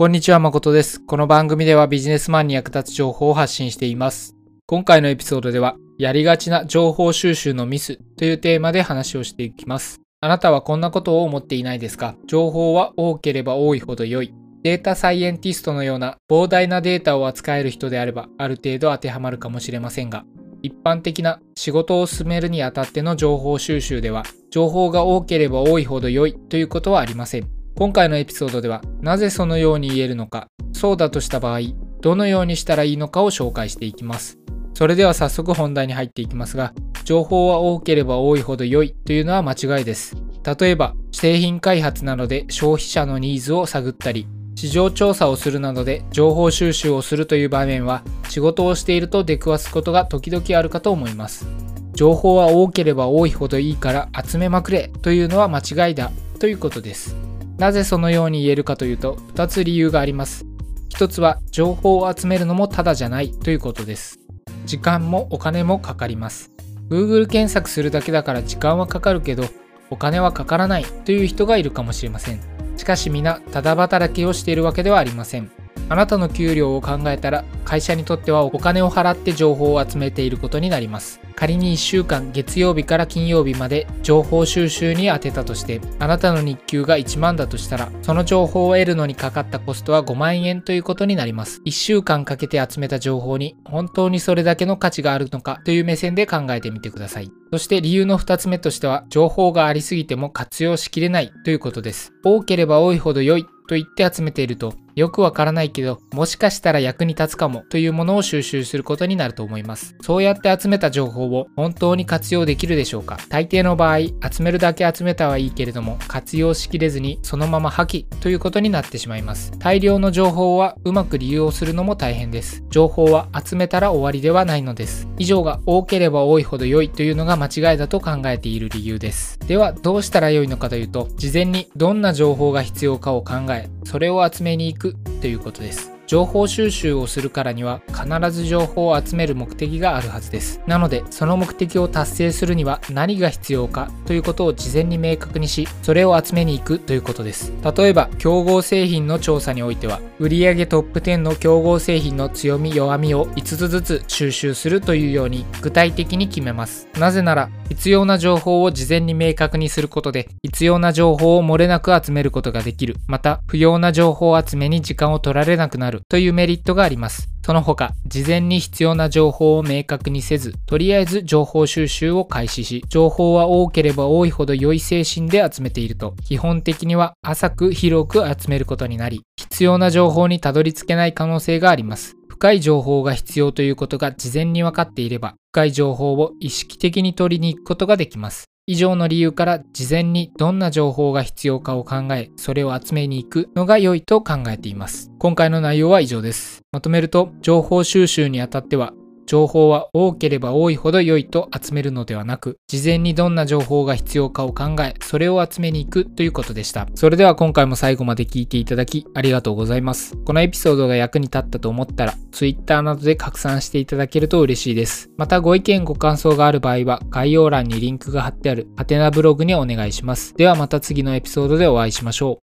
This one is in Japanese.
こんにちは、誠です。この番組ではビジネスマンに役立つ情報を発信しています。今回のエピソードでは、やりがちな情報収集のミスというテーマで話をしていきます。あなたはこんなことを思っていないですか？情報は多ければ多いほど良い。データサイエンティストのような膨大なデータを扱える人であれば、ある程度当てはまるかもしれませんが、一般的な仕事を進めるにあたっての情報収集では、情報が多ければ多いほど良いということはありません。今回のエピソードではなぜそのように言えるのか、そうだとした場合、どのようにしたらいいのかを紹介していきます。それでは早速本題に入っていきますが、情報は多ければ多いほど良いというのは間違いです。例えば、製品開発などで消費者のニーズを探ったり、市場調査をするなどで情報収集をするという場面は仕事をしていると出くわすことが時々あるかと思います。情報は多ければ多いほどいいから集めまくれというのは間違いだということです。なぜそのように言えるかというと2つ理由があります。1つは情報を集めるのもただじゃないということです。時間もお金もかかります。Google 検索するだけだから時間はかかるけどお金はかからないという人がいるかもしれません。しかし皆ただ働きをしているわけではありません。あなたの給料を考えたら会社にとってはお金を払って情報を集めていることになります。仮に1週間月曜日から金曜日まで情報収集に充てたとしてあなたの日給が1万だとしたらその情報を得るのにかかったコストは5万円ということになります。1週間かけて集めた情報に本当にそれだけの価値があるのかという目線で考えてみてください。そして理由の2つ目としては情報がありすぎても活用しきれないということです。多ければ多いほど良いと言って集めているとよくわからないけど、もしかしたら役に立つかもというものを収集することになると思います。そうやって集めた情報を本当に活用できるでしょうか大抵の場合、集めるだけ集めたはいいけれども、活用しきれずにそのまま破棄ということになってしまいます。大量の情報はうまく利用するのも大変です。情報は集めたら終わりではないのです。以上が多ければ多いほど良いというのが間違いだと考えている理由です。では、どうしたら良いのかというと、事前にどんな情報が必要かを考え、それを集めに行くということです。情報収集をするからには必ず情報を集める目的があるはずです。なので、その目的を達成するには何が必要かということを事前に明確にし、それを集めに行くということです。例えば、競合製品の調査においては、売上トップ10の競合製品の強み弱みを5つずつ収集するというように具体的に決めます。なぜなら、必要な情報を事前に明確にすることで、必要な情報を漏れなく集めることができる。また、不要な情報集めに時間を取られなくなるというメリットがあります。その他、事前に必要な情報を明確にせず、とりあえず情報収集を開始し、情報は多ければ多いほど良い精神で集めていると、基本的には浅く広く集めることになり、必要な情報にたどり着けない可能性があります。深い情報が必要ということが事前に分かっていれば、深い情報を意識的に取りに行くことができます。以上の理由から事前にどんな情報が必要かを考え、それを集めに行くのが良いと考えています。今回の内容は以上です。まとめると、情報収集にあたっては情報は多ければ多いほど良いと集めるのではなく、事前にどんな情報が必要かを考え、それを集めに行くということでした。それでは今回も最後まで聞いていただきありがとうございます。このエピソードが役に立ったと思ったら、Twitter などで拡散していただけると嬉しいです。またご意見ご感想がある場合は、概要欄にリンクが貼ってあるハテナブログにお願いします。ではまた次のエピソードでお会いしましょう。